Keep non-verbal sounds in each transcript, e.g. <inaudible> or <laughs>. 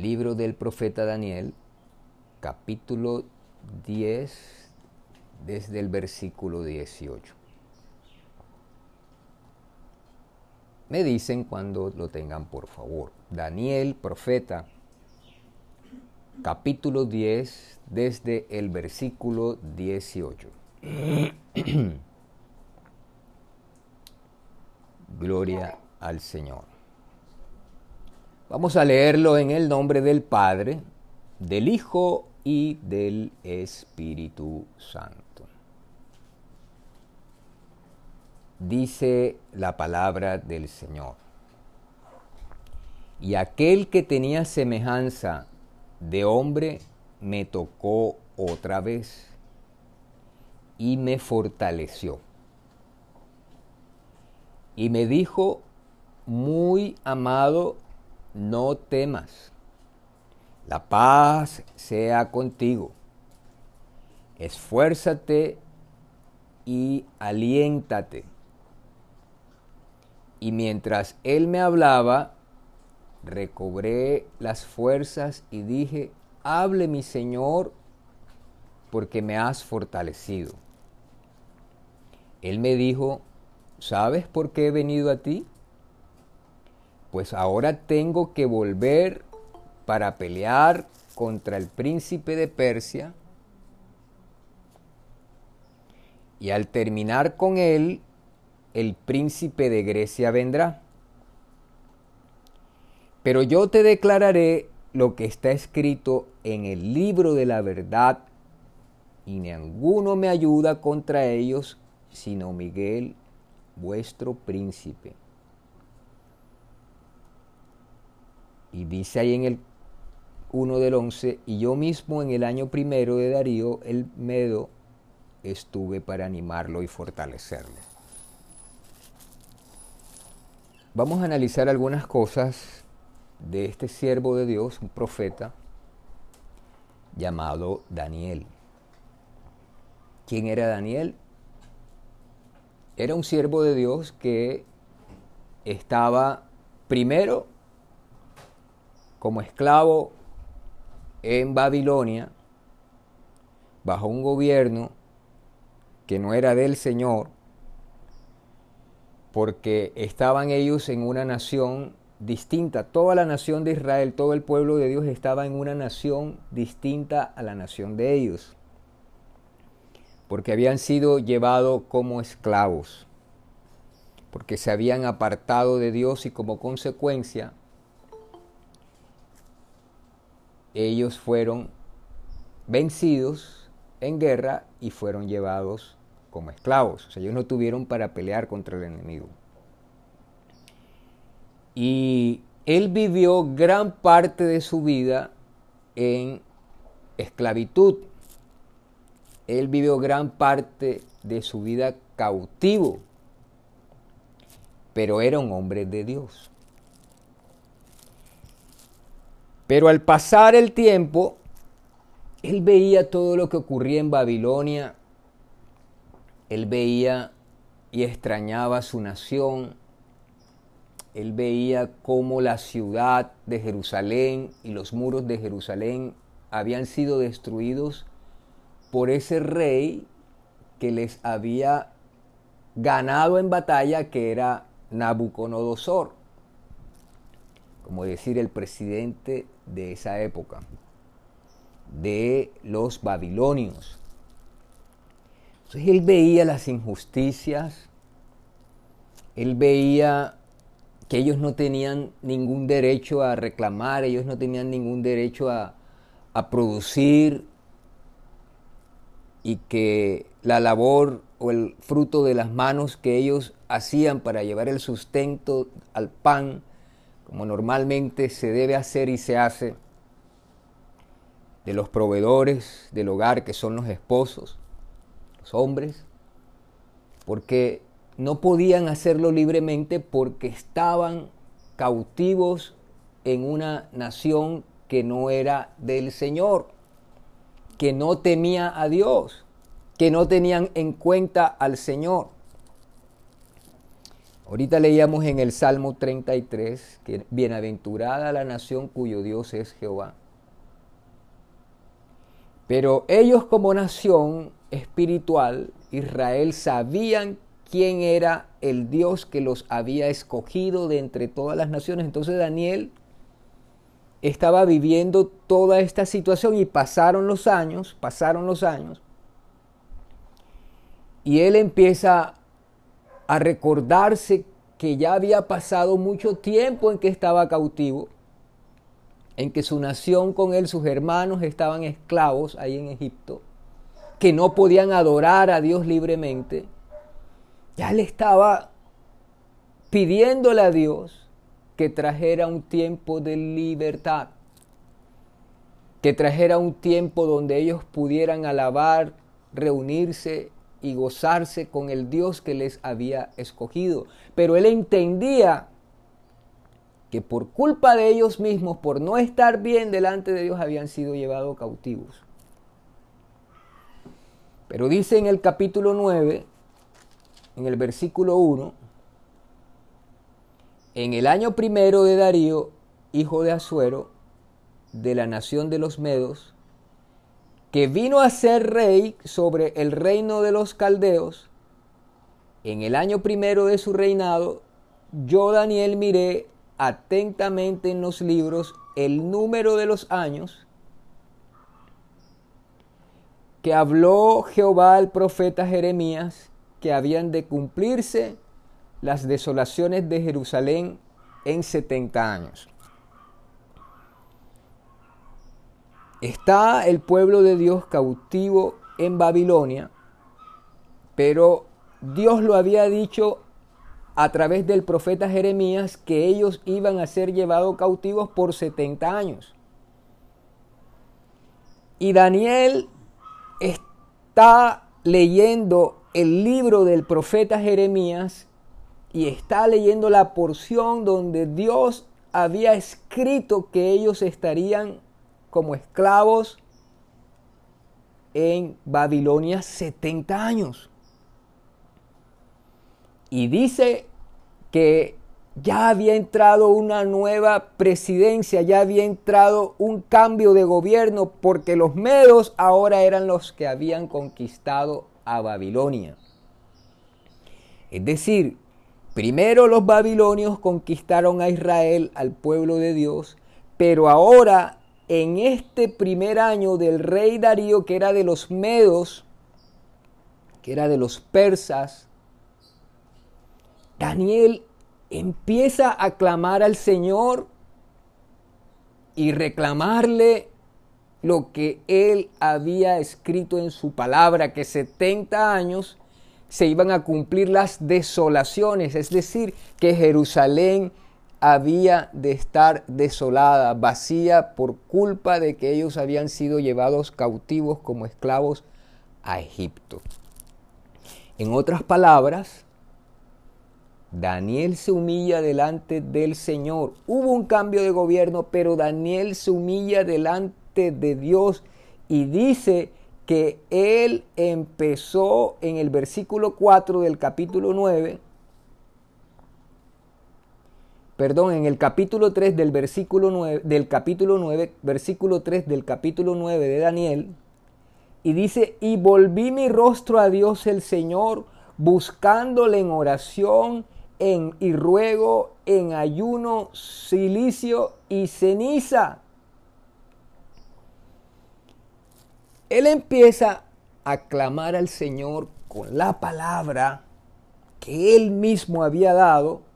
Libro del profeta Daniel, capítulo 10, desde el versículo 18. Me dicen cuando lo tengan, por favor. Daniel, profeta, capítulo 10, desde el versículo 18. <clears throat> Gloria al Señor. Vamos a leerlo en el nombre del Padre, del Hijo y del Espíritu Santo. Dice la palabra del Señor. Y aquel que tenía semejanza de hombre me tocó otra vez y me fortaleció. Y me dijo, muy amado no temas. La paz sea contigo. Esfuérzate y aliéntate. Y mientras él me hablaba, recobré las fuerzas y dije, hable mi Señor, porque me has fortalecido. Él me dijo, ¿sabes por qué he venido a ti? Pues ahora tengo que volver para pelear contra el príncipe de Persia. Y al terminar con él, el príncipe de Grecia vendrá. Pero yo te declararé lo que está escrito en el libro de la verdad, y ninguno me ayuda contra ellos, sino Miguel, vuestro príncipe. Y dice ahí en el 1 del 11, y yo mismo en el año primero de Darío, el Medo, estuve para animarlo y fortalecerlo. Vamos a analizar algunas cosas de este siervo de Dios, un profeta llamado Daniel. ¿Quién era Daniel? Era un siervo de Dios que estaba primero como esclavo en Babilonia, bajo un gobierno que no era del Señor, porque estaban ellos en una nación distinta. Toda la nación de Israel, todo el pueblo de Dios estaba en una nación distinta a la nación de ellos, porque habían sido llevados como esclavos, porque se habían apartado de Dios y como consecuencia ellos fueron vencidos en guerra y fueron llevados como esclavos. O sea, ellos no tuvieron para pelear contra el enemigo. Y él vivió gran parte de su vida en esclavitud. Él vivió gran parte de su vida cautivo. Pero era un hombre de Dios. Pero al pasar el tiempo, él veía todo lo que ocurría en Babilonia, él veía y extrañaba su nación, él veía cómo la ciudad de Jerusalén y los muros de Jerusalén habían sido destruidos por ese rey que les había ganado en batalla, que era Nabucodonosor como decir el presidente de esa época, de los babilonios. Entonces él veía las injusticias, él veía que ellos no tenían ningún derecho a reclamar, ellos no tenían ningún derecho a, a producir y que la labor o el fruto de las manos que ellos hacían para llevar el sustento al pan como normalmente se debe hacer y se hace, de los proveedores del hogar, que son los esposos, los hombres, porque no podían hacerlo libremente porque estaban cautivos en una nación que no era del Señor, que no temía a Dios, que no tenían en cuenta al Señor. Ahorita leíamos en el Salmo 33 que bienaventurada la nación cuyo Dios es Jehová. Pero ellos como nación espiritual, Israel, sabían quién era el Dios que los había escogido de entre todas las naciones. Entonces Daniel estaba viviendo toda esta situación y pasaron los años, pasaron los años, y él empieza a recordarse que ya había pasado mucho tiempo en que estaba cautivo, en que su nación con él, sus hermanos estaban esclavos ahí en Egipto, que no podían adorar a Dios libremente. Ya le estaba pidiéndole a Dios que trajera un tiempo de libertad, que trajera un tiempo donde ellos pudieran alabar, reunirse y gozarse con el Dios que les había escogido. Pero él entendía que por culpa de ellos mismos, por no estar bien delante de Dios, habían sido llevados cautivos. Pero dice en el capítulo 9, en el versículo 1, en el año primero de Darío, hijo de Asuero, de la nación de los Medos, que vino a ser rey sobre el reino de los caldeos, en el año primero de su reinado, yo Daniel miré atentamente en los libros el número de los años que habló Jehová al profeta Jeremías que habían de cumplirse las desolaciones de Jerusalén en 70 años. Está el pueblo de Dios cautivo en Babilonia, pero Dios lo había dicho a través del profeta Jeremías que ellos iban a ser llevados cautivos por 70 años. Y Daniel está leyendo el libro del profeta Jeremías y está leyendo la porción donde Dios había escrito que ellos estarían como esclavos en Babilonia 70 años. Y dice que ya había entrado una nueva presidencia, ya había entrado un cambio de gobierno, porque los medos ahora eran los que habían conquistado a Babilonia. Es decir, Primero los babilonios conquistaron a Israel, al pueblo de Dios, pero ahora en este primer año del rey Darío, que era de los medos, que era de los persas, Daniel empieza a clamar al Señor y reclamarle lo que él había escrito en su palabra, que 70 años se iban a cumplir las desolaciones, es decir, que Jerusalén había de estar desolada, vacía por culpa de que ellos habían sido llevados cautivos como esclavos a Egipto. En otras palabras, Daniel se humilla delante del Señor. Hubo un cambio de gobierno, pero Daniel se humilla delante de Dios y dice que él empezó en el versículo 4 del capítulo 9, perdón, en el capítulo 3 del versículo 9, del capítulo 9, versículo 3 del capítulo 9 de Daniel, y dice, y volví mi rostro a Dios el Señor, buscándole en oración en, y ruego en ayuno, silicio y ceniza. él empieza a clamar al Señor con la palabra que él mismo había dado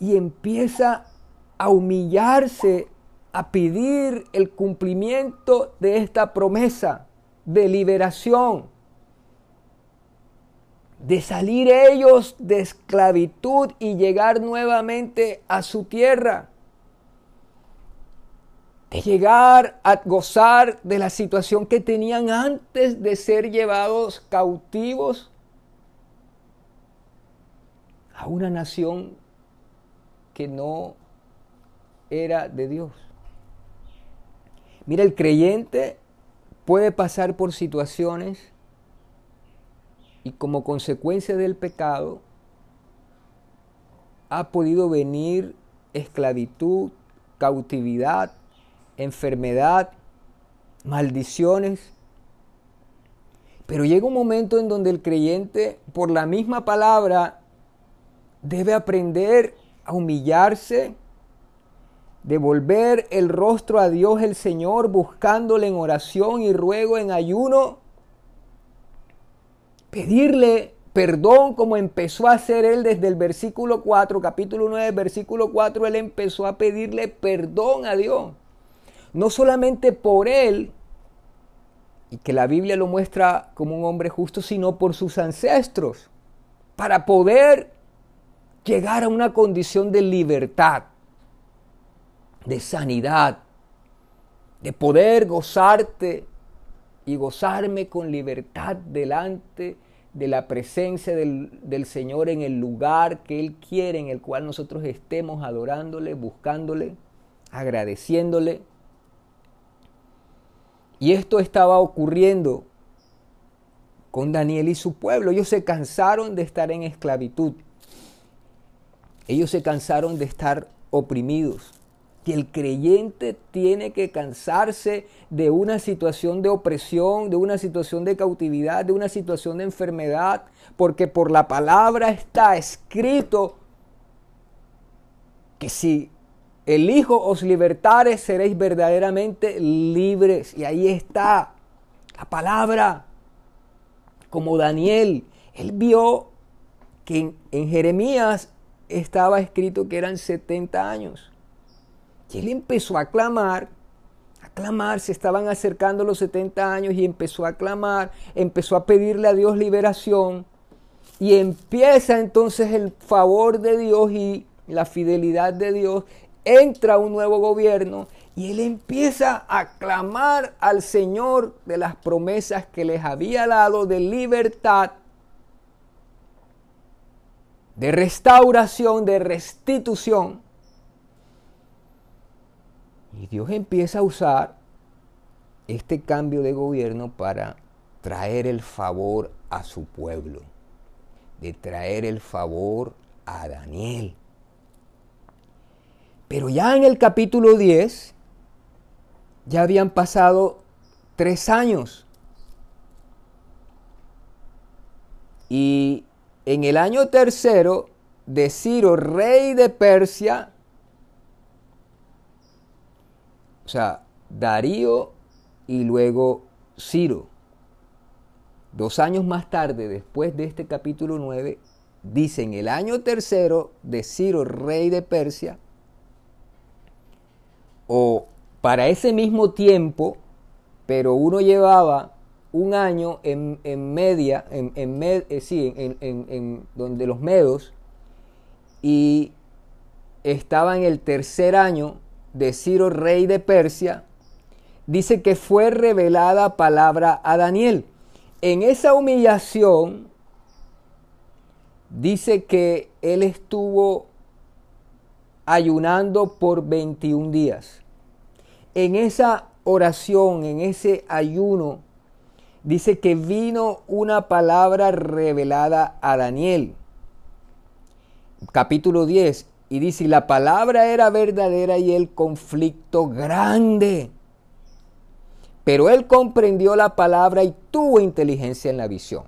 y empieza a humillarse, a pedir el cumplimiento de esta promesa de liberación, de salir ellos de esclavitud y llegar nuevamente a su tierra, de llegar a gozar de la situación que tenían antes de ser llevados cautivos a una nación que no era de Dios. Mira, el creyente puede pasar por situaciones y como consecuencia del pecado ha podido venir esclavitud, cautividad, enfermedad, maldiciones. Pero llega un momento en donde el creyente, por la misma palabra, debe aprender humillarse, devolver el rostro a Dios el Señor, buscándole en oración y ruego, en ayuno, pedirle perdón como empezó a hacer él desde el versículo 4, capítulo 9, versículo 4, él empezó a pedirle perdón a Dios. No solamente por él, y que la Biblia lo muestra como un hombre justo, sino por sus ancestros, para poder llegar a una condición de libertad, de sanidad, de poder gozarte y gozarme con libertad delante de la presencia del, Señor en el lugar que Él quiere, en el cual nosotros estemos adorándole, buscándole, agradeciéndole. Y esto estaba ocurriendo con Daniel y su pueblo. Ellos se cansaron de estar en esclavitud. Ellos se cansaron de estar oprimidos que el creyente tiene que cansarse de una situación de opresión, de una situación de cautividad, de una situación de enfermedad, porque por la palabra está escrito que si el Hijo os libertare, seréis verdaderamente libres. Y ahí está la palabra. Como Daniel, él vio que en, en Jeremías estaba escrito que eran 70 años. Y él empezó a clamar, a clamar, se estaban acercando los 70 años y empezó a clamar, empezó a pedirle a Dios liberación. Y empieza entonces el favor de Dios y la fidelidad de Dios. Entra un nuevo gobierno y él empieza a clamar al Señor de las promesas que les había dado de libertad, de restauración, de restitución. Y Dios empieza a usar este cambio de gobierno para traer el favor a su pueblo, de traer el favor a Daniel. Pero ya en el capítulo 10, ya habían pasado tres años. Y en el año tercero de Ciro, rey de Persia, O sea, Darío y luego Ciro. Dos años más tarde, después de este capítulo 9, dicen el año tercero de Ciro, rey de Persia, o para ese mismo tiempo, pero uno llevaba un año en, media, en, en, eh, sí, en, donde los medos, y estaba en el tercer año de Ciro, rey de Persia, dice que fue revelada palabra a Daniel. En esa humillación, dice que él estuvo ayunando por 21 días. En esa oración, en ese ayuno, dice que vino una palabra revelada a Daniel. Capítulo 10, y dice, la palabra era verdadera y el conflicto grande. Pero él comprendió la palabra y tuvo inteligencia en la visión.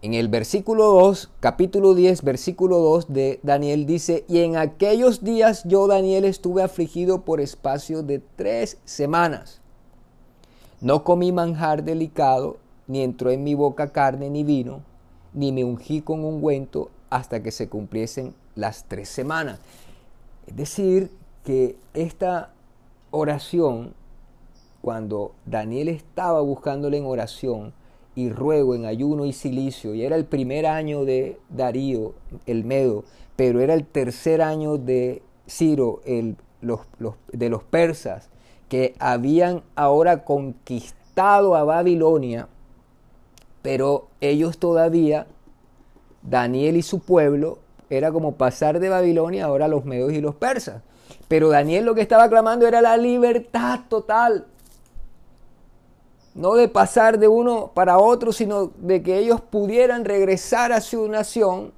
En el versículo 2, capítulo 10, versículo 2 de Daniel dice, y en aquellos días yo, Daniel, estuve afligido por espacio de tres semanas. No comí manjar delicado, ni entró en mi boca carne ni vino, ni me ungí con ungüento hasta que se cumpliesen las tres semanas. Es decir, que esta oración, cuando Daniel estaba buscándole en oración y ruego, en ayuno y silicio, y era el primer año de Darío, el Medo, pero era el tercer año de Ciro, el de los persas que habían ahora conquistado a Babilonia, pero ellos todavía, Daniel y su pueblo, era como pasar de Babilonia ahora a los medios y los persas. Pero Daniel lo que estaba clamando era la libertad total. No de pasar de uno para otro, sino de que ellos pudieran regresar a su nación,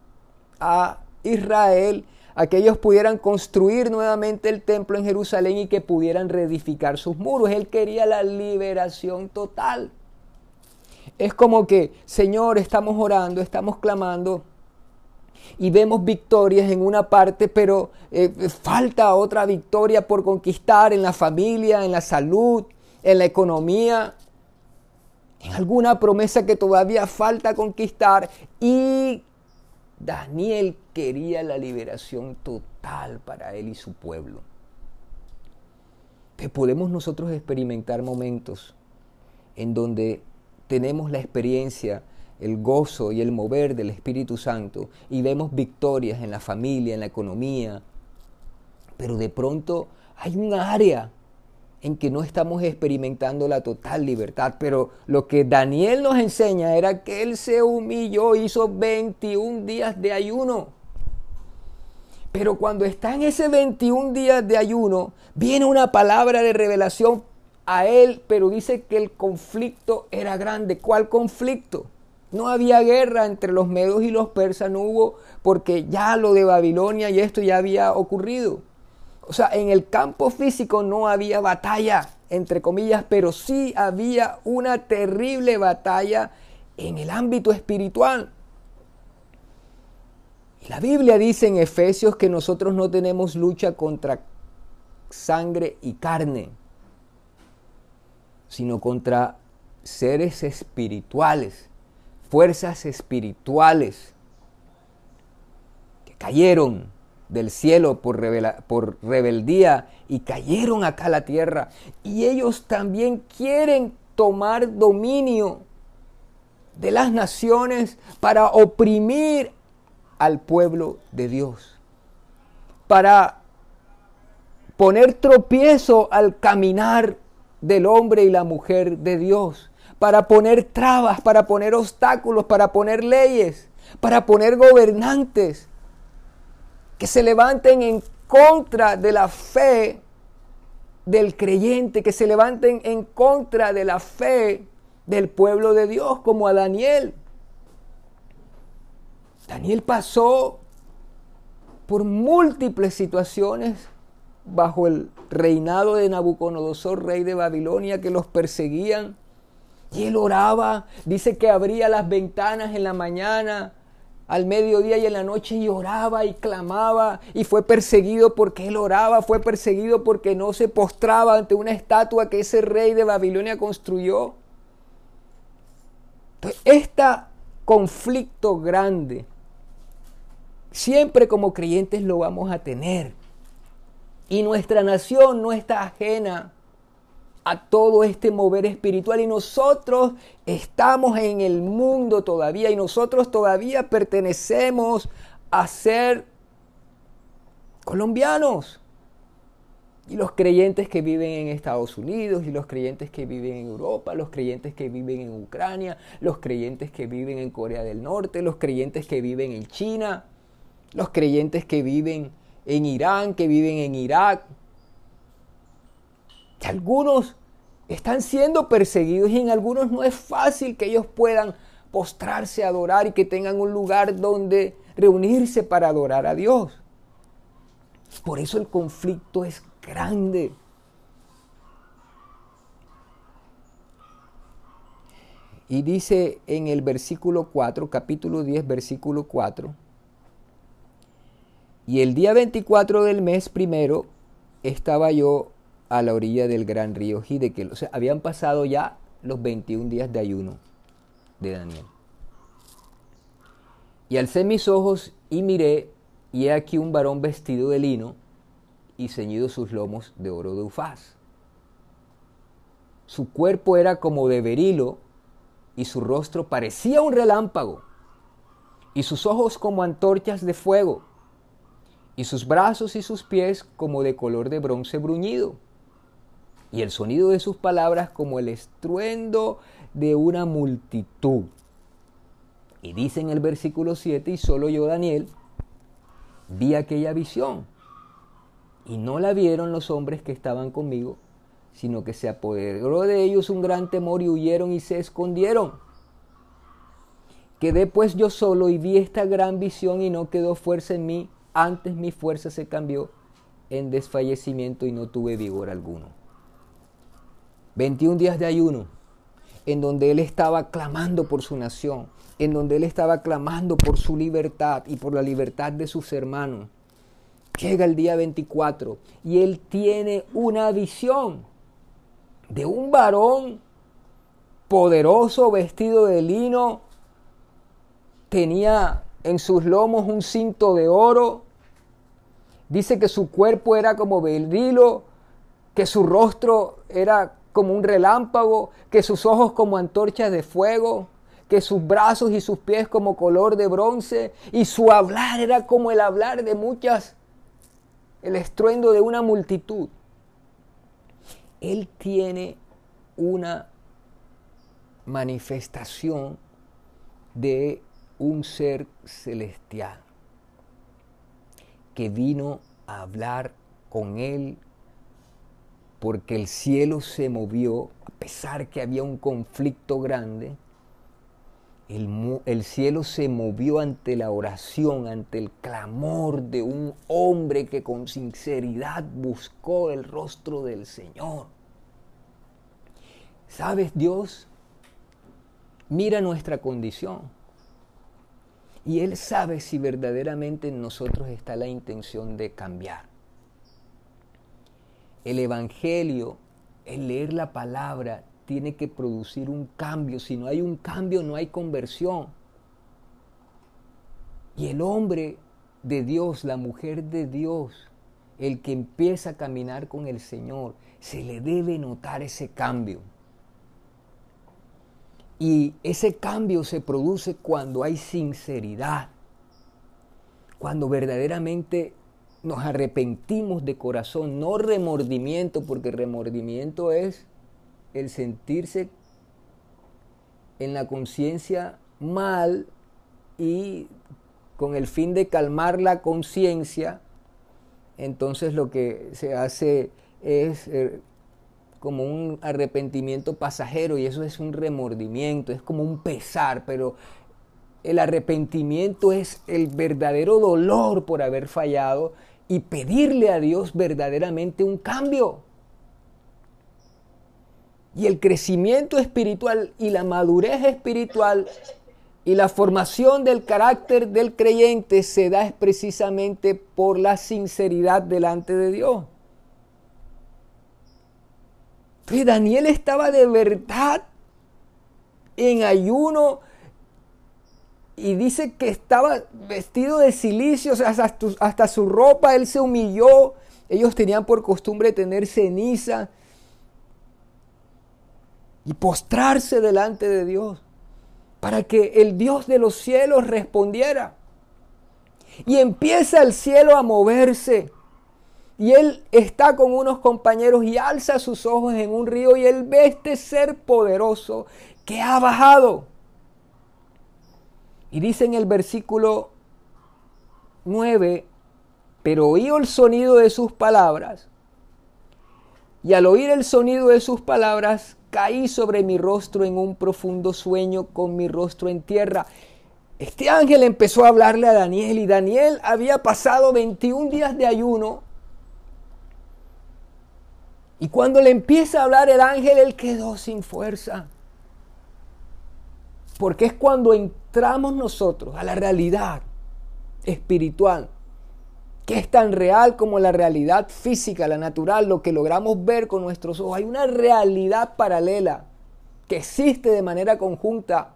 a Israel, a que ellos pudieran construir nuevamente el templo en Jerusalén y que pudieran reedificar sus muros. Él quería la liberación total. Es como que, Señor, estamos orando, estamos clamando y vemos victorias en una parte, pero eh, falta otra victoria por conquistar en la familia, en la salud, en la economía, en alguna promesa que todavía falta conquistar y Daniel quería la liberación total para él y su pueblo. Que podemos nosotros experimentar momentos en donde tenemos la experiencia, el gozo y el mover del Espíritu Santo y vemos victorias en la familia, en la economía, pero de pronto hay un área en que no estamos experimentando la total libertad. Pero lo que Daniel nos enseña era que él se humilló, hizo 21 días de ayuno. Pero cuando está en ese 21 días de ayuno, viene una palabra de revelación a él, pero dice que el conflicto era grande. ¿Cuál conflicto? No había guerra entre los medos y los persas, no hubo, porque ya lo de Babilonia y esto ya había ocurrido. O sea, en el campo físico no había batalla, entre comillas, pero sí había una terrible batalla en el ámbito espiritual. Y la Biblia dice en Efesios que nosotros no tenemos lucha contra sangre y carne, sino contra seres espirituales, fuerzas espirituales que cayeron del cielo por, por rebeldía y cayeron acá a la tierra. Y ellos también quieren tomar dominio de las naciones para oprimir al pueblo de Dios, para poner tropiezo al caminar del hombre y la mujer de Dios, para poner trabas, para poner obstáculos, para poner leyes, para poner gobernantes que se levanten en contra de la fe del creyente, que se levanten en contra de la fe del pueblo de Dios, como a Daniel. Daniel pasó por múltiples situaciones bajo el reinado de Nabucodonosor, rey de Babilonia, que los perseguían. Y él oraba, dice que abría las ventanas en la mañana al mediodía y en la noche y oraba y clamaba y fue perseguido porque él oraba, fue perseguido porque no se postraba ante una estatua que ese rey de Babilonia construyó. Entonces, este conflicto grande, siempre como creyentes lo vamos a tener. Y nuestra nación no está ajena a todo este mover espiritual y nosotros estamos en el mundo todavía y nosotros todavía pertenecemos a ser colombianos. Y los creyentes que viven en Estados Unidos, y los creyentes que viven en Europa, los creyentes que viven en Ucrania, los creyentes que viven en Corea del Norte, los creyentes que viven en China, los creyentes que viven en Irán, que viven en Irak, algunos están siendo perseguidos y en algunos no es fácil que ellos puedan postrarse a adorar y que tengan un lugar donde reunirse para adorar a Dios. Por eso el conflicto es grande. Y dice en el versículo 4, capítulo 10, versículo 4, y el día 24 del mes primero estaba yo a la orilla del gran río Hidekel. O sea, habían pasado ya los 21 días de ayuno de Daniel. Y alcé mis ojos y miré, y he aquí un varón vestido de lino y ceñido sus lomos de oro de Ufaz. Su cuerpo era como de berilo y su rostro parecía un relámpago y sus ojos como antorchas de fuego y sus brazos y sus pies como de color de bronce bruñido, y el sonido de sus palabras como el estruendo de una multitud. Y dice en el versículo 7, y solo yo, Daniel, vi aquella visión, y no la vieron los hombres que estaban conmigo, sino que se apoderó de ellos un gran temor y huyeron y se escondieron. Quedé pues yo solo y vi esta gran visión y no quedó fuerza en mí antes mi fuerza se cambió en desfallecimiento y no tuve vigor alguno. 21 días de ayuno, en donde él estaba clamando por su nación, en donde él estaba clamando por su libertad y por la libertad de sus hermanos. Llega el día 24 y él tiene una visión de un varón poderoso vestido de lino, tenía en sus lomos un cinto de oro. Dice que su cuerpo era como berilo, que su rostro era como un relámpago, que sus ojos como antorchas de fuego, que sus brazos y sus pies como color de bronce, y su hablar era como el hablar de muchas, el estruendo de una multitud. Él tiene una manifestación de un ser celestial que vino a hablar con él porque el cielo se movió, a pesar que había un conflicto grande, el, el, cielo se movió ante la oración, ante el clamor de un hombre que con sinceridad buscó el rostro del Señor. ¿Sabes, Dios? Mira nuestra condición. Y Él sabe si verdaderamente en nosotros está la intención de cambiar. El Evangelio, el leer la palabra, tiene que producir un cambio. Si no hay un cambio, no hay conversión. Y el hombre de Dios, la mujer de Dios, el que empieza a caminar con el Señor, se le debe notar ese cambio. Y ese cambio se produce cuando hay sinceridad, cuando verdaderamente nos arrepentimos de corazón, no remordimiento, porque remordimiento es el sentirse en la conciencia mal y con el fin de calmar la conciencia, entonces lo que se hace es eh, como un arrepentimiento pasajero y eso es un remordimiento, es como un pesar, pero el arrepentimiento es el verdadero dolor por haber fallado y pedirle a Dios verdaderamente un cambio. Y el crecimiento espiritual y la madurez espiritual y la formación del carácter del creyente se da precisamente por la sinceridad delante de Dios. Daniel estaba de verdad en ayuno y dice que estaba vestido de silicio, hasta, hasta su ropa, él se humilló. Ellos tenían por costumbre tener ceniza y postrarse delante de Dios para que el Dios de los cielos respondiera. Y empieza el cielo a moverse. Y él está con unos compañeros y alza sus ojos en un río y él ve este ser poderoso que ha bajado. Y dice en el versículo 9, pero oí el sonido de sus palabras. Y al oír el sonido de sus palabras, caí sobre mi rostro en un profundo sueño con mi rostro en tierra. Este ángel empezó a hablarle a Daniel y Daniel había pasado 21 días de ayuno y cuando le empieza a hablar el ángel, él quedó sin fuerza. Porque es cuando entramos nosotros a la realidad espiritual, que es tan real como la realidad física, la natural, lo que logramos ver con nuestros ojos. Hay una realidad paralela que existe de manera conjunta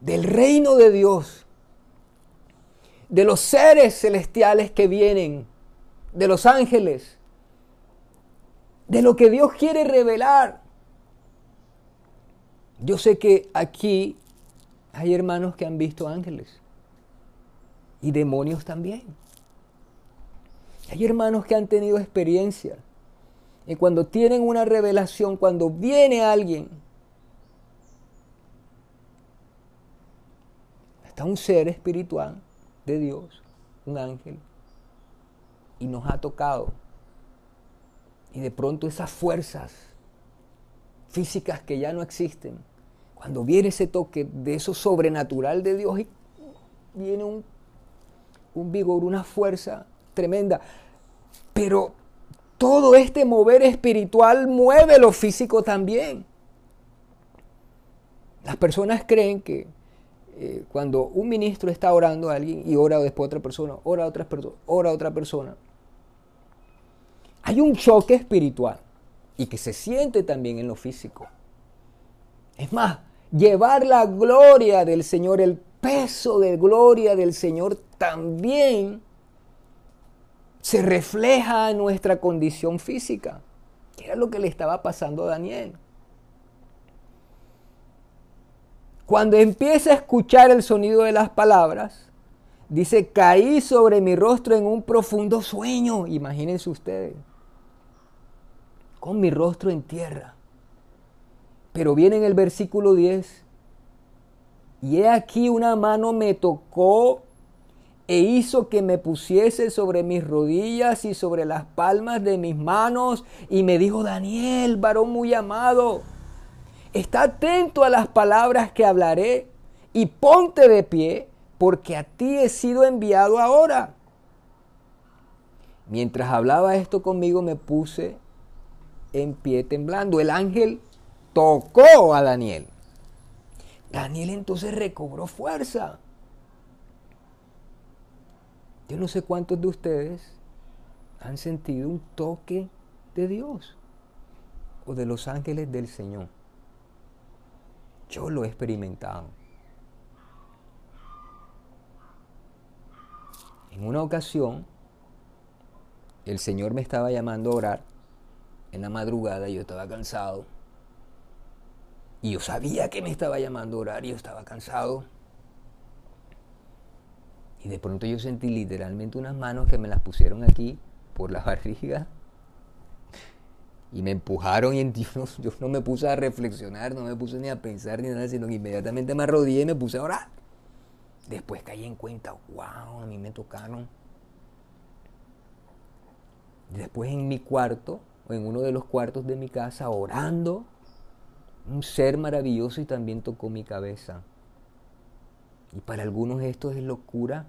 del reino de Dios, de los seres celestiales que vienen de los ángeles, de lo que Dios quiere revelar. Yo sé que aquí hay hermanos que han visto ángeles. y demonios también. Hay hermanos que han tenido experiencia y cuando tienen una revelación, cuando viene alguien, está un ser espiritual de Dios, un ángel, y nos ha tocado. Y de pronto esas fuerzas físicas que ya no existen, cuando viene ese toque de eso sobrenatural de Dios, y viene un, un vigor, una fuerza tremenda. Pero todo este mover espiritual mueve lo físico también. Las personas creen que eh, cuando un ministro está orando a alguien y ora después a otra persona, ora a otra persona, ora a otra persona, hay un choque espiritual y que se siente también en lo físico. Es más, llevar la gloria del Señor, el peso de gloria del Señor también se refleja en nuestra condición física, que era lo que le estaba pasando a Daniel. Cuando empieza a escuchar el sonido de las palabras, dice, caí sobre mi rostro en un profundo sueño, imagínense ustedes, con mi rostro en tierra. Pero viene en el versículo 10, y he aquí una mano me tocó e hizo que me pusiese sobre mis rodillas y sobre las palmas de mis manos y me dijo, Daniel, varón muy amado, está atento a las palabras que hablaré y ponte de pie porque a ti he sido enviado ahora. Mientras hablaba esto conmigo me puse en pie temblando. El ángel tocó a Daniel. Daniel entonces recobró fuerza. Yo no sé cuántos de ustedes han sentido un toque de Dios o de los ángeles del Señor. Yo lo he experimentado. En una ocasión, el Señor me estaba llamando a orar en la madrugada, yo estaba cansado. Y yo sabía que me estaba llamando a orar y yo estaba cansado. Y de pronto yo sentí literalmente unas manos que me las pusieron aquí por la <laughs> barriga y me empujaron y <laughs> yo no, me puse a reflexionar, no me puse ni a pensar ni nada, sino que inmediatamente me arrodillé y me puse a orar. Después caí en cuenta, wow, a mí me tocaron. Después en mi cuarto, o en uno de los cuartos de mi casa, orando, un ser maravilloso y también tocó mi cabeza. Y para algunos esto es locura.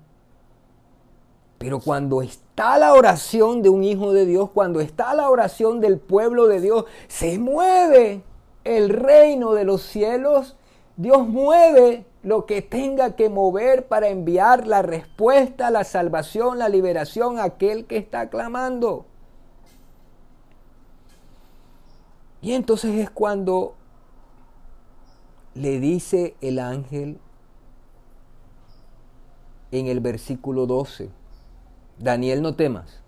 Pero cuando está la oración de un hijo de Dios, cuando está la oración del pueblo de Dios, se mueve el reino de los cielos. Dios mueve lo que tenga que mover para enviar la respuesta, la salvación, la liberación a aquel que está clamando. Y entonces es cuando le dice el ángel en el versículo 12. Daniel, no temas.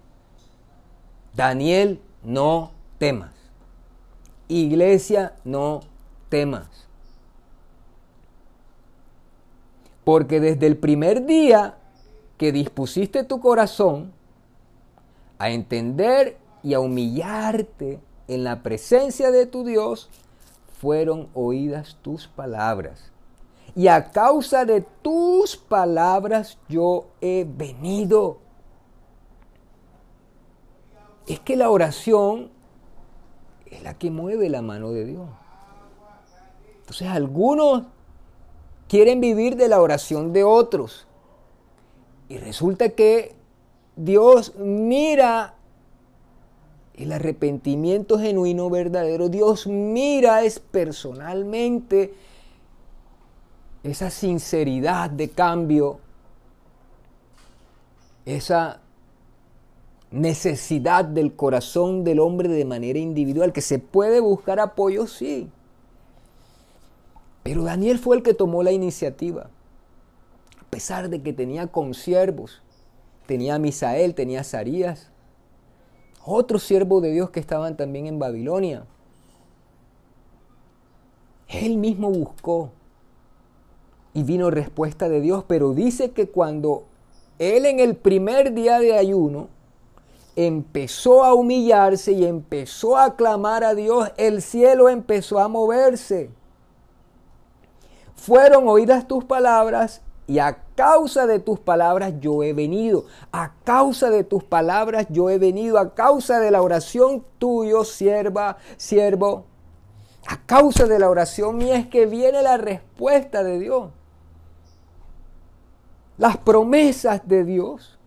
Daniel, no temas. Iglesia, no temas. Porque desde el primer día que dispusiste tu corazón a entender y a humillarte en la presencia de tu Dios, fueron oídas tus palabras y a causa de tus palabras yo he venido. Es que la oración es la que mueve la mano de Dios. Entonces algunos quieren vivir de la oración de otros. Y resulta que Dios mira el arrepentimiento genuino verdadero. Dios mira es personalmente esa sinceridad de cambio, esa necesidad del corazón del hombre de manera individual, que se puede buscar apoyo, sí. Pero Daniel fue el que tomó la iniciativa, a pesar de que tenía consiervos, tenía a Misael, tenía a Sarías, otros siervos de Dios que estaban también en Babilonia. Él mismo buscó y vino respuesta de Dios, pero dice que cuando él en el primer día de ayuno empezó a humillarse y empezó a clamar a Dios, el cielo empezó a moverse. Fueron oídas tus palabras y a causa de tus palabras yo he venido. A causa de tus palabras yo he venido. A causa de la oración tuyo, sierva, siervo. A causa de la oración mía es que viene la respuesta de Dios. Las promesas de Dios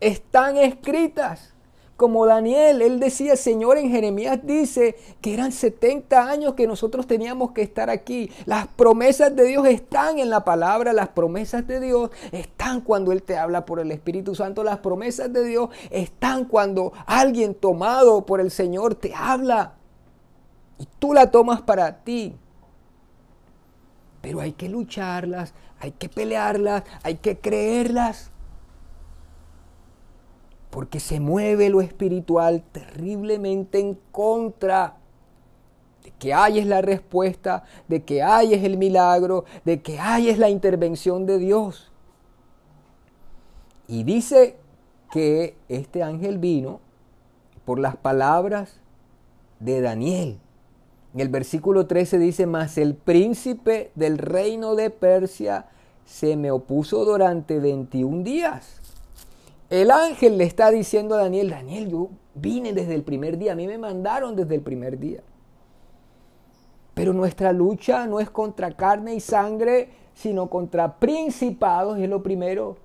están escritas como Daniel, él decía, Señor, en Jeremías dice que eran 70 años que nosotros teníamos que estar aquí. Las promesas de Dios están en la palabra, las promesas de Dios están cuando Él te habla por el Espíritu Santo, las promesas de Dios están cuando alguien tomado por el Señor te habla y tú la tomas para ti. Pero hay que lucharlas, hay que pelearlas, hay que creerlas porque se mueve lo espiritual terriblemente en contra de que hay es la respuesta, de que hay es el milagro, de que hay es la intervención de Dios. Y dice que este ángel vino por las palabras de Daniel. En el versículo 13 dice, mas el príncipe del reino de Persia se me opuso durante 21 días. El ángel le está diciendo a Daniel, Daniel, yo vine desde el primer día, a mí me mandaron desde el primer día. Pero nuestra lucha no es contra carne y sangre, sino contra principados, es lo primero.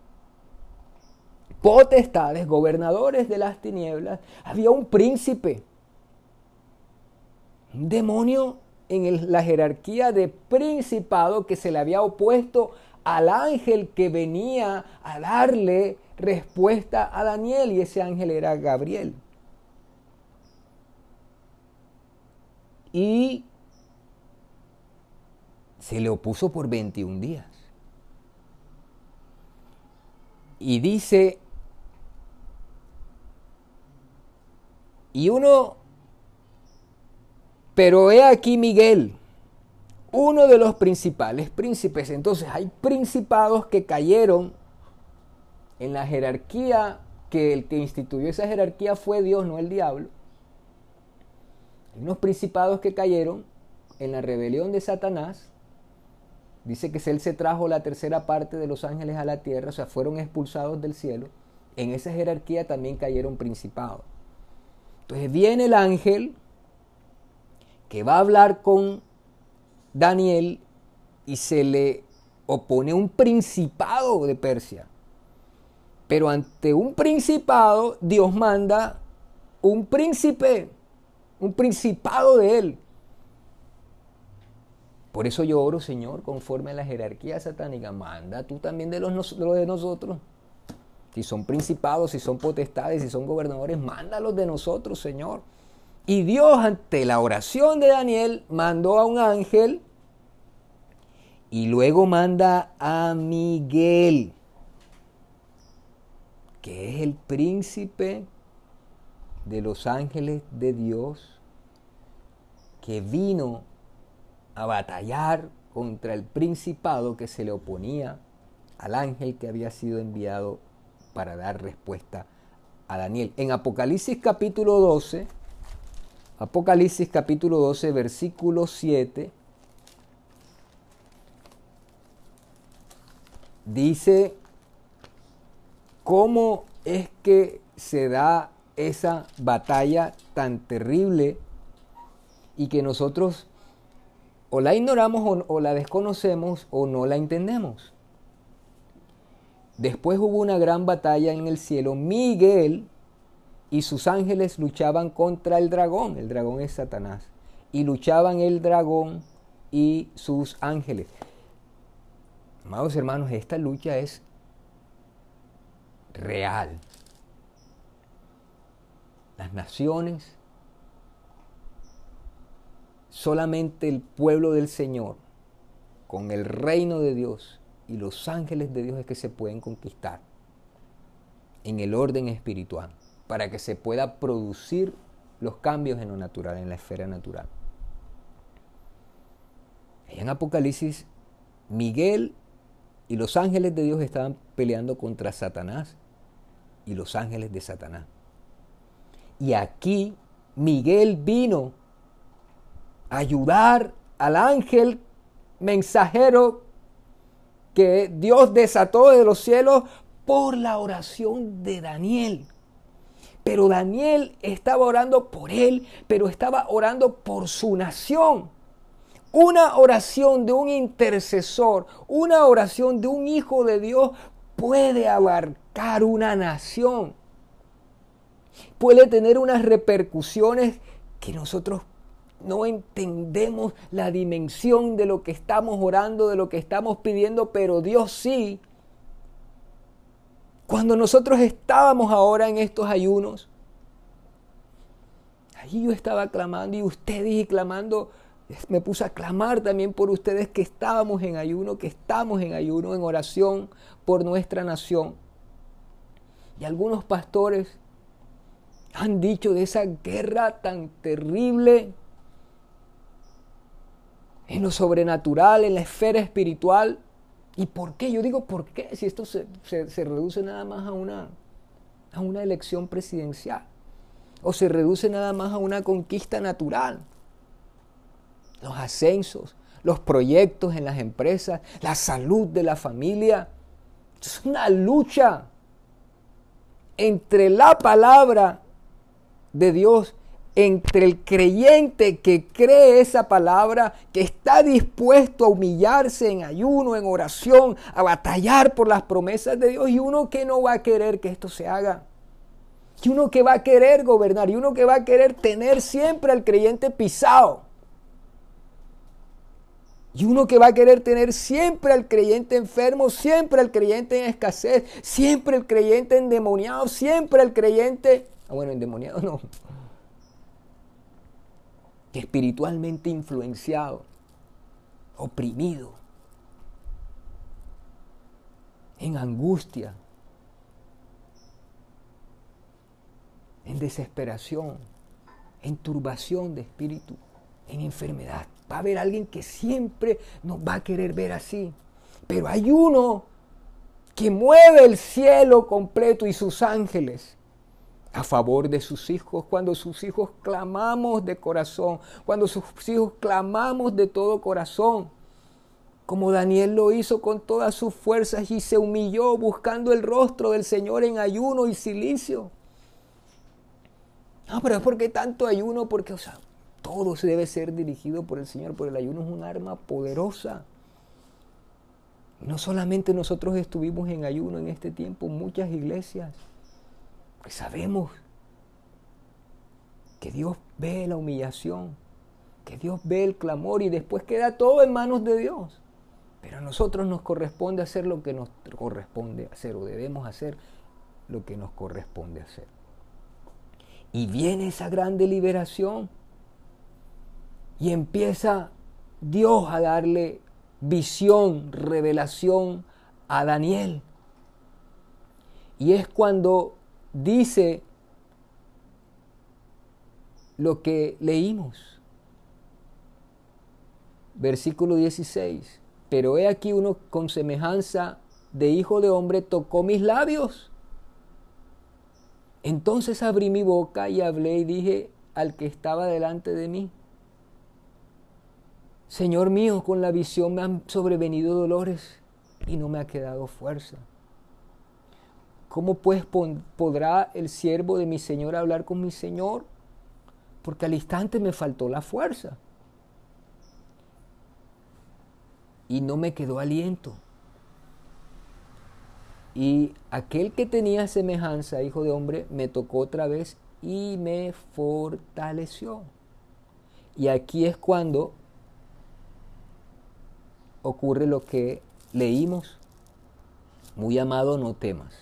Potestades, gobernadores de las tinieblas. Había un príncipe, un demonio en la jerarquía de principado que se le había opuesto al ángel que venía a darle respuesta a Daniel y ese ángel era Gabriel. Y se le opuso por 21 días. Y dice, y uno, pero he aquí Miguel, uno de los principales príncipes. Entonces hay principados que cayeron en la jerarquía que el que instituyó esa jerarquía fue Dios, no el diablo. Hay unos principados que cayeron en la rebelión de Satanás. Dice que él se trajo la tercera parte de los ángeles a la tierra, o sea, fueron expulsados del cielo. En esa jerarquía también cayeron principados. Entonces viene el ángel que va a hablar con Daniel y se le opone un principado de Persia. Pero ante un principado, Dios manda un príncipe, un principado de él. Por eso yo oro, Señor, conforme a la jerarquía satánica. Manda tú también de los, de nosotros. Si son principados, si son potestades, si son gobernadores, mándalos de nosotros, Señor. Y Dios, ante la oración de Daniel, mandó a un ángel y luego manda a Miguel que es el príncipe de los ángeles de Dios, que vino a batallar contra el principado que se le oponía al ángel que había sido enviado para dar respuesta a Daniel. En Apocalipsis capítulo 12, Apocalipsis capítulo 12, versículo 7, dice ¿Cómo es que se da esa batalla tan terrible y que nosotros o la ignoramos o, la desconocemos o no la entendemos? Después hubo una gran batalla en el cielo. Miguel y sus ángeles luchaban contra el dragón. El dragón es Satanás. Y luchaban el dragón y sus ángeles. Amados hermanos, esta lucha es real. Las naciones, solamente el pueblo del Señor, con el reino de Dios y los ángeles de Dios es que se pueden conquistar en el orden espiritual, para que se pueda producir los cambios en lo natural, en la esfera natural. En Apocalipsis, Miguel Y los ángeles de Dios estaban peleando contra Satanás y los ángeles de Satanás. Y aquí Miguel vino a ayudar al ángel mensajero que Dios desató de los cielos por la oración de Daniel. Pero Daniel estaba orando por él, pero estaba orando por su nación. Una oración de un intercesor, una oración de un hijo de Dios puede abarcar una nación. Puede tener unas repercusiones que nosotros no entendemos la dimensión de lo que estamos orando, de lo que estamos pidiendo, pero Dios sí. Cuando nosotros estábamos ahora en estos ayunos, allí yo estaba clamando y ustedes y clamando, me puse a clamar también por ustedes que estábamos en ayuno, que estamos en ayuno, en oración por nuestra nación. Y algunos pastores han dicho de esa guerra tan terrible en lo sobrenatural, en la esfera espiritual. ¿Y por qué? Yo digo, ¿por qué? Si esto se, reduce nada más a una, a una elección presidencial. O se reduce nada más a una conquista natural. Los ascensos, los proyectos en las empresas, la salud de la familia. Es una lucha entre la palabra de Dios entre el creyente que cree esa palabra, que está dispuesto a humillarse en ayuno, en oración, a batallar por las promesas de Dios, y uno que no va a querer que esto se haga. Y uno que va a querer gobernar, y uno que va a querer tener siempre al creyente pisado. Y uno que va a querer tener siempre al creyente enfermo, siempre al creyente en escasez, siempre el creyente endemoniado, siempre al creyente... Ah, bueno, endemoniado <laughs> no espiritualmente influenciado, oprimido, en angustia, en desesperación, en turbación de espíritu, en enfermedad. Va a haber alguien que siempre nos va a querer ver así. Pero hay uno que mueve el cielo completo y sus ángeles a favor de sus hijos, cuando sus hijos clamamos de corazón, cuando sus hijos clamamos de todo corazón, como Daniel lo hizo con todas sus fuerzas y se humilló buscando el rostro del Señor en ayuno y silicio. No, pero es porque tanto ayuno, porque, o sea, todo se debe ser dirigido por el Señor, porque el ayuno es un arma poderosa. No solamente nosotros estuvimos en ayuno en este tiempo, muchas iglesias sabemos que Dios ve la humillación, que Dios ve el clamor y después queda todo en manos de Dios. Pero a nosotros nos corresponde hacer lo que nos corresponde hacer o debemos hacer lo que nos corresponde hacer. Y viene esa grande liberación y empieza Dios a darle visión, revelación a Daniel. Y es cuando dice lo que leímos. Versículo 16. Pero he aquí uno con semejanza de hijo de hombre tocó mis labios. Entonces abrí mi boca y hablé y dije al que estaba delante de mí, Señor mío, con la visión me han sobrevenido dolores y no me ha quedado fuerza. ¿Cómo pues podrá el siervo de mi Señor hablar con mi Señor? Porque al instante me faltó la fuerza. Y no me quedó aliento. Y aquel que tenía semejanza, hijo de hombre, me tocó otra vez y me fortaleció. Y aquí es cuando ocurre lo que leímos. Muy amado, no temas.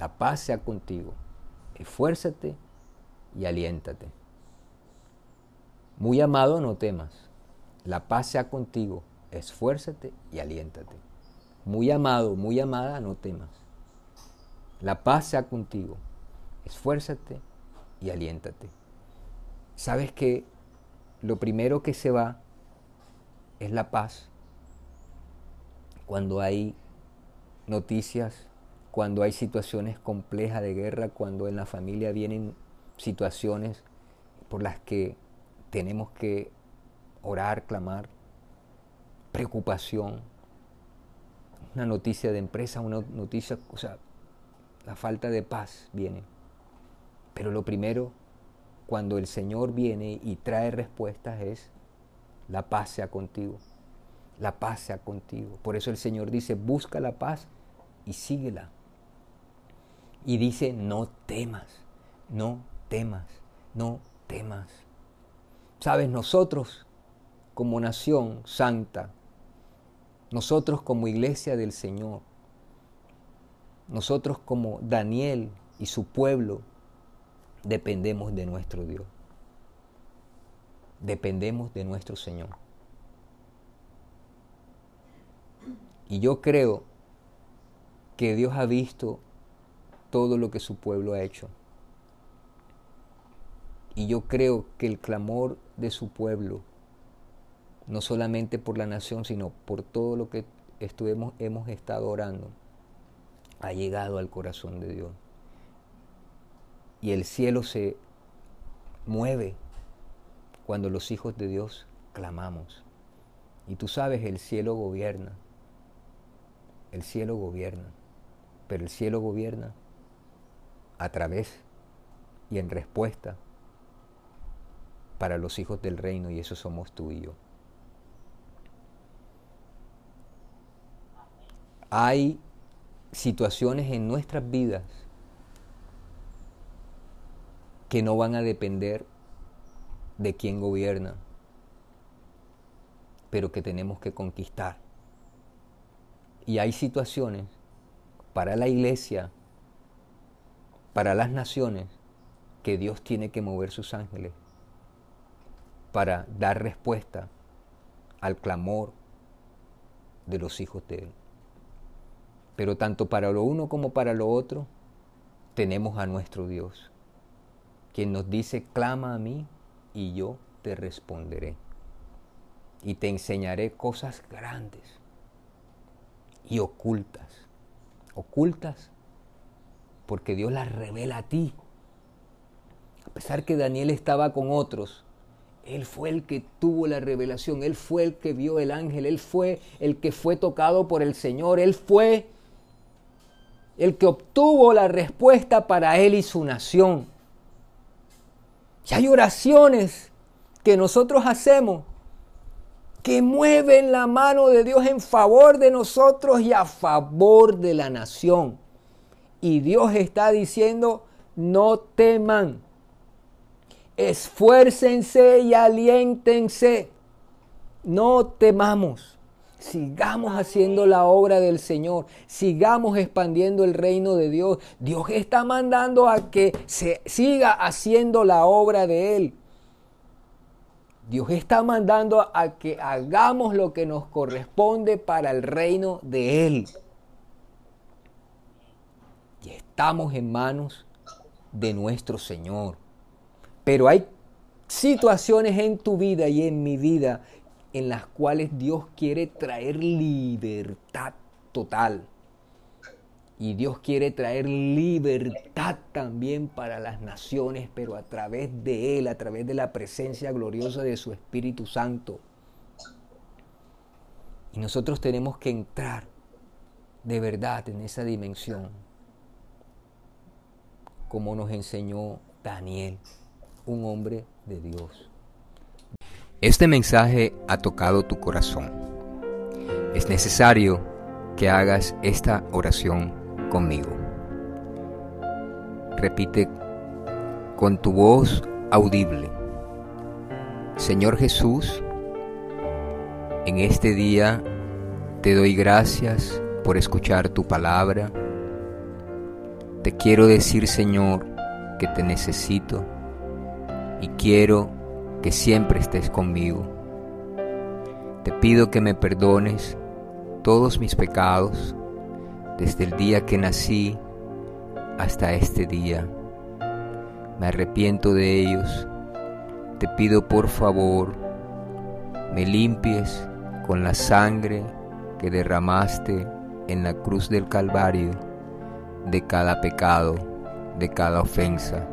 La paz sea contigo. Esfuérzate y aliéntate. Muy amado, no temas. La paz sea contigo. Esfuérzate y aliéntate. Muy amado, muy amada, no temas. La paz sea contigo. Esfuérzate y aliéntate. Sabes que lo primero que se va es la paz. Cuando hay noticias, cuando hay situaciones complejas de guerra, cuando en la familia vienen situaciones por las que tenemos que orar, clamar, preocupación, una noticia de empresa, una noticia, o sea, la falta de paz viene. Pero lo primero, cuando el Señor viene y trae respuestas, es la paz sea contigo. La paz sea contigo. Por eso el Señor dice, busca la paz y síguela. Y dice, no temas, no temas, no temas. Sabes, nosotros como nación santa, nosotros como iglesia del Señor, nosotros como Daniel y su pueblo, dependemos de nuestro Dios. Dependemos de nuestro Señor. Y yo creo que Dios ha visto todo lo que su pueblo ha hecho. Y yo creo que el clamor de su pueblo, no solamente por la nación, sino por todo lo que hemos estado orando, ha llegado al corazón de Dios. Y el cielo se mueve cuando los hijos de Dios clamamos. Y tú sabes, el cielo gobierna. El cielo gobierna. Pero el cielo gobierna a través y en respuesta para los hijos del reino y eso somos tú y yo. Hay situaciones en nuestras vidas que no van a depender de quién gobierna, pero que tenemos que conquistar. Y hay situaciones para la iglesia, para las naciones, que Dios tiene que mover sus ángeles para dar respuesta al clamor de los hijos de Él. Pero tanto para lo uno como para lo otro, tenemos a nuestro Dios, quien nos dice, clama a mí y yo te responderé. Y te enseñaré cosas grandes y ocultas. Ocultas porque Dios las revela a ti. A pesar que Daniel estaba con otros, él fue el que tuvo la revelación, Él fue el que vio el ángel, Él fue el que fue tocado por el Señor, Él fue el que obtuvo la respuesta para Él y su nación. Y hay oraciones que nosotros hacemos que mueven la mano de Dios en favor de nosotros y a favor de la nación. Y Dios está diciendo, no teman, esfuércense y aliéntense. No temamos. Sigamos haciendo la obra del Señor. Sigamos expandiendo el reino de Dios. Dios está mandando a que se siga haciendo la obra de Él. Dios está mandando a que hagamos lo que nos corresponde para el reino de Él. Y estamos en manos de nuestro Señor. Pero hay situaciones en tu vida y en mi vida en las cuales Dios quiere traer libertad total. Y Dios quiere traer libertad también para las naciones, pero a través de Él, a través de la presencia gloriosa de su Espíritu Santo. Y nosotros tenemos que entrar de verdad en esa dimensión, como nos enseñó Daniel un hombre de Dios. Este mensaje ha tocado tu corazón. Es necesario que hagas esta oración conmigo. Repite con tu voz audible. Señor Jesús, en este día te doy gracias por escuchar tu palabra. Te quiero decir, Señor, que te necesito y quiero que siempre estés conmigo. Te pido que me perdones todos mis pecados desde el día que nací hasta este día. Me arrepiento de ellos. Te pido por favor, me limpies con la sangre que derramaste en la cruz del Calvario de cada pecado, de cada ofensa,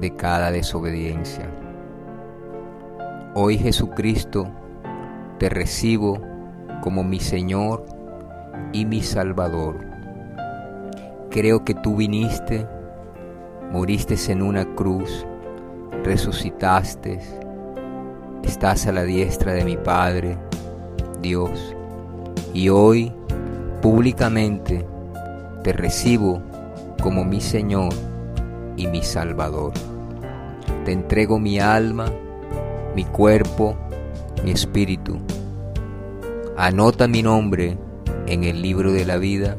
de cada desobediencia. Hoy Jesucristo, te recibo como mi Señor y mi Salvador. Creo que tú viniste, moriste en una cruz, resucitaste, estás a la diestra de mi Padre, Dios, y hoy públicamente te recibo como mi Señor y mi Salvador. Te entrego mi alma, mi cuerpo, mi espíritu. Anota mi nombre en el libro de la vida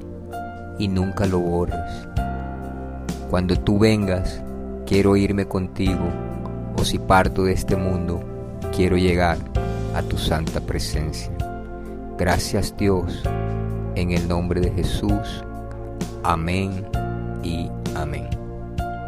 y nunca lo borres. Cuando tú vengas, quiero irme contigo, o si parto de este mundo, quiero llegar a tu santa presencia. Gracias Dios, en el nombre de Jesús. Amén y amén.